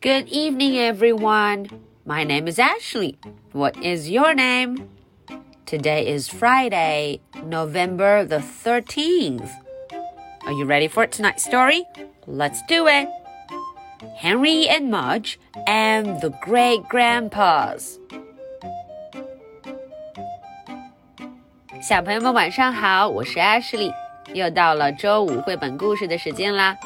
Good evening, everyone. My name is Ashley. What is your name? Today is Friday, November the 13th. Are you ready for tonight's story? Let's do it. Henry and Mudge and the Great Grandpas. 小朋友们晚上好，我是 Ashley， 又到了周五绘本故事的时间啦。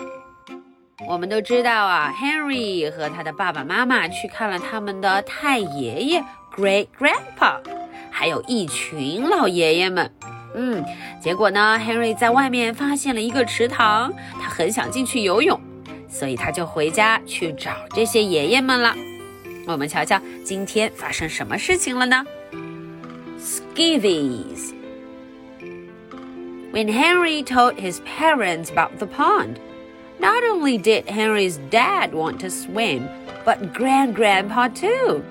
我们都知道啊，Henry 和他的爸爸妈妈去看了他们的太爷爷 Great Grandpa，还有一群老爷爷们。嗯，结果呢，Henry 在外面发现了一个池塘，他很想进去游泳，所以他就回家去找这些爷爷们了。我们瞧瞧今天发生什么事情了呢？Skivvies。When Henry told his parents about the pond. Not only did Henry's dad want to swim, but Grand Grandpa too.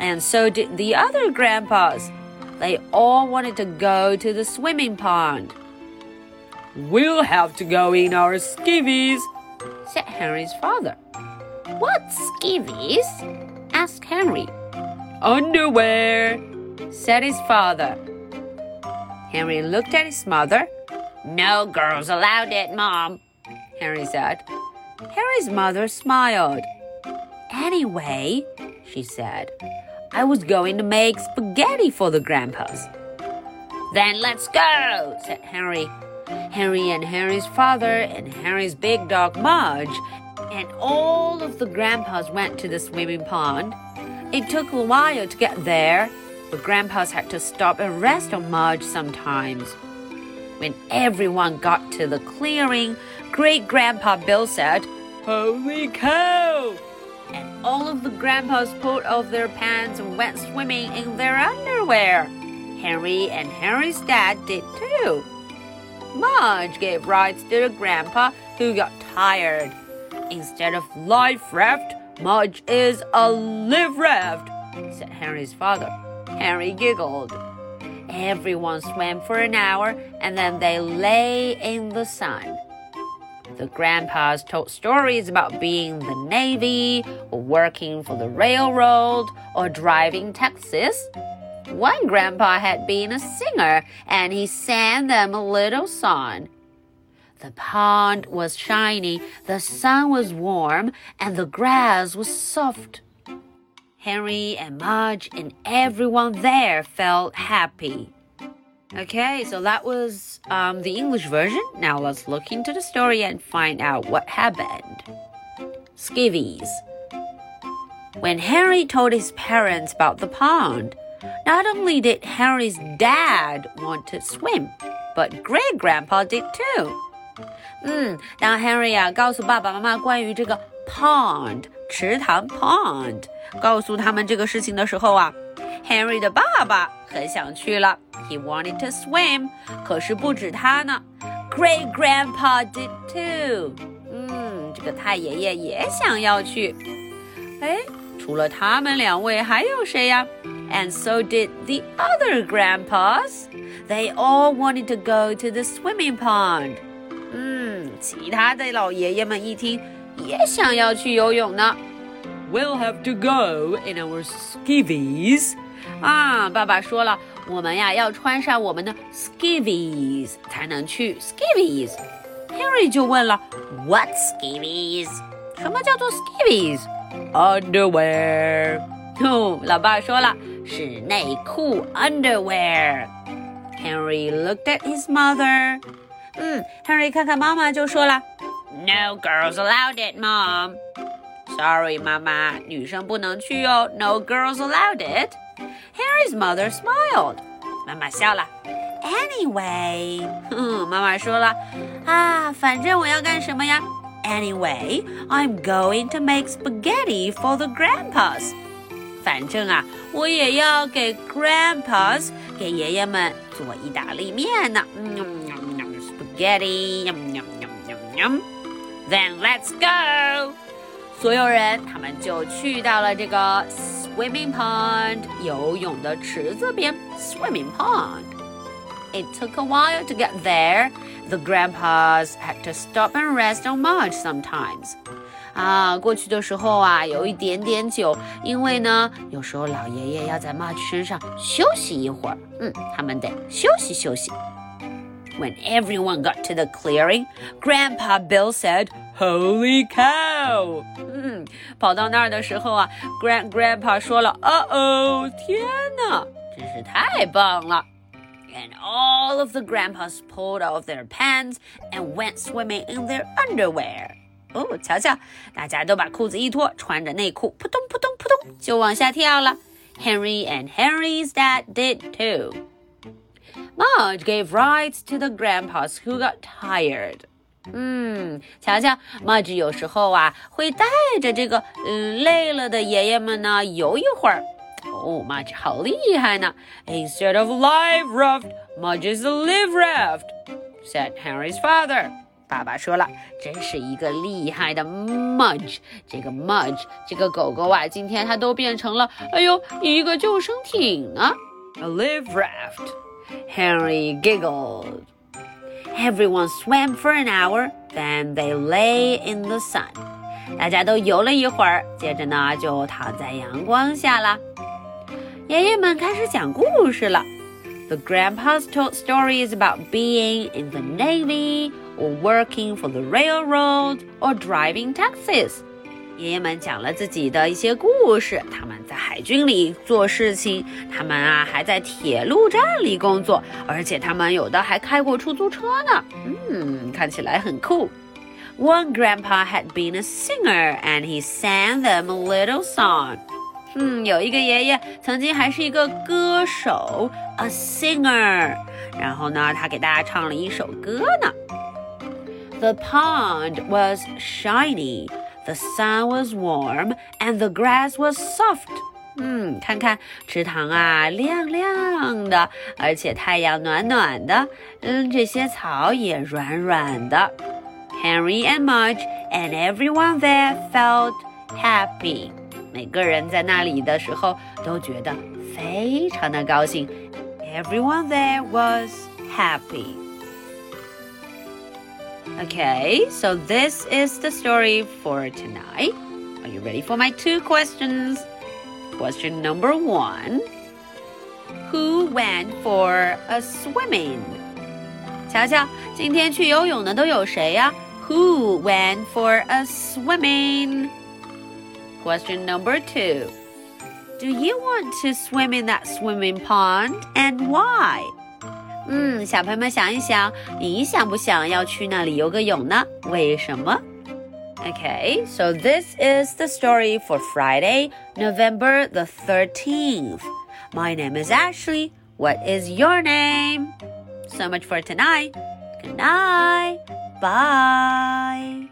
And so did the other grandpas. They all wanted to go to the swimming pond. We'll have to go in our skivvies, said Henry's father. What skivvies? asked Henry. Underwear, said his father. Henry looked at his mother. No girls allowed it, Mom, Henry said. Henry's mother smiled. Anyway, she said, I was going to make spaghetti for the grandpas. Then let's go, said Henry. Henry and Henry's father and Henry's big dog Mudge and all of the grandpas went to the swimming pond. It took a while to get there, but grandpas had to stop and rest on Mudge sometimes. When everyone got to the clearing, Great Grandpa Bill said, Holy cow! And all of the grandpas pulled off their pants and went swimming in their underwear. Henry and Henry's dad did too. Mudge gave rides to the grandpa who got tired. Instead of life raft, Mudge is a live raft, said Henry's father. Henry giggled. Everyone swam for an hour and then they lay in the sun. The grandpas told stories about being in the Navy, or working for the railroad, or driving taxis. One grandpa had been a singer and he sang them a little song. The pond was shiny, the sun was warm, and the grass was soft. Henry and Mudge and everyone there felt happy. Okay, so that was um, the English version. Now let's look into the story and find out what happened. Skivvies. When Henry told his parents about the pond, not only did Henry's dad want to swim, but great grandpa did too. 嗯，当 Henry 啊告诉爸爸妈妈关于这个 pond 池塘 pond，告诉他们这个事情的时候啊。Henry 的爸爸很想去了，He wanted to swim。可是不止他呢，Great Grandpa did too。嗯，这个太爷爷也想要去。哎，除了他们两位，还有谁呀？And so did the other grandpas. They all wanted to go to the swimming pond. 嗯，其他的老爷爷们一听， 也想要去游泳呢。We'll have to go in our skivvies。啊，爸爸说了，我们呀要穿上我们的 skivvies 才能去 skivvies。Henry 就问了，What skivvies？什么叫做 skivvies？Underwear。哦，老爸说了，是内裤 underwear。Henry looked at his mother。嗯，Henry 看看妈妈就说了。no girls allowed it, mom. Sorry, 妈妈，女生不能去哦。No girls allowed it. Henry's mother smiled. 妈妈笑了。Anyway，哼，妈妈说了啊，反正我要干什么呀？Anyway, I'm going to make spaghetti for the grandpas. 反正啊，我也要给 grandpas 给爷爷们做意大利面呢。嗯，spaghetti，yum yum yum yum yum。Then let's go. 所有人他们就去到了这个 swimming pond 游泳的池子边 swimming pond。it took a while to get there. The grandpas had to stop and rest on Marge sometimes. 啊，过去的时候啊，有一点点久，因为呢，有时候老爷爷要在 Marge 身上休息一会儿，嗯，他们得休息休息。When everyone got to the clearing, Grandpa Bill said, "Holy cow!" 嗯，跑到那儿的时候啊，Grand Grandpa 说了，Uh oh，天哪，真是太棒了。And all of the grandpas pulled off their pants and went swimming in their underwear. 哦，瞧瞧，大家都把裤子一脱，穿着内裤，扑通扑通扑通就往下跳了。Henry and Henry's dad did too. Marge gave rides to the grandpas who got tired. 嗯，瞧瞧，Marge 有时候啊会带着这个嗯累了的爷爷们呢游一会儿。哦，Marge 好厉害呢！Instead of live raft, Marge is a live raft," said Henry's father. 爸爸说了，真是一个厉害的 Mudge。这个 Mudge 这个狗狗啊，今天它都变成了，哎呦，一个救生艇呢，a live raft。Henry giggled. Everyone swam for an hour, then they lay in the sun. 大家都游了一会儿，接着呢就躺在阳光下了。爷爷们开始讲故事了。The grandpas told stories about being in the navy or working for the railroad or driving taxis. 爷爷们讲了自己的一些故事，他们在海军里做事情，他们啊还在铁路站里工作，而且他们有的还开过出租车呢。嗯，看起来很酷。One grandpa had been a singer and he sang them a little song. 嗯，有一个爷爷曾经还是一个歌手，a singer。然后呢，他给大家唱了一首歌呢。The pond was shiny, The sun was warm and the grass was soft. 嗯，看看池塘啊，亮亮的，而且太阳暖暖的。嗯，这些草也软软的。Henry and Mudge and everyone there felt happy. 每个人在那里的时候都觉得非常的高兴。Everyone there was happy. Okay, so this is the story for tonight. Are you ready for my two questions? Question number one Who went for a swimming? 瞧瞧，今天去游泳的都有谁呀？Who went for a swimming? Question number two Do you want to swim in that swimming pond and why? 嗯，小朋友们想一想，你想不想要去那里游个泳呢？为什么？Okay, so this is the story for Friday, November the 13th. My name is Ashley. What is your name? So much for tonight. Good night. Bye.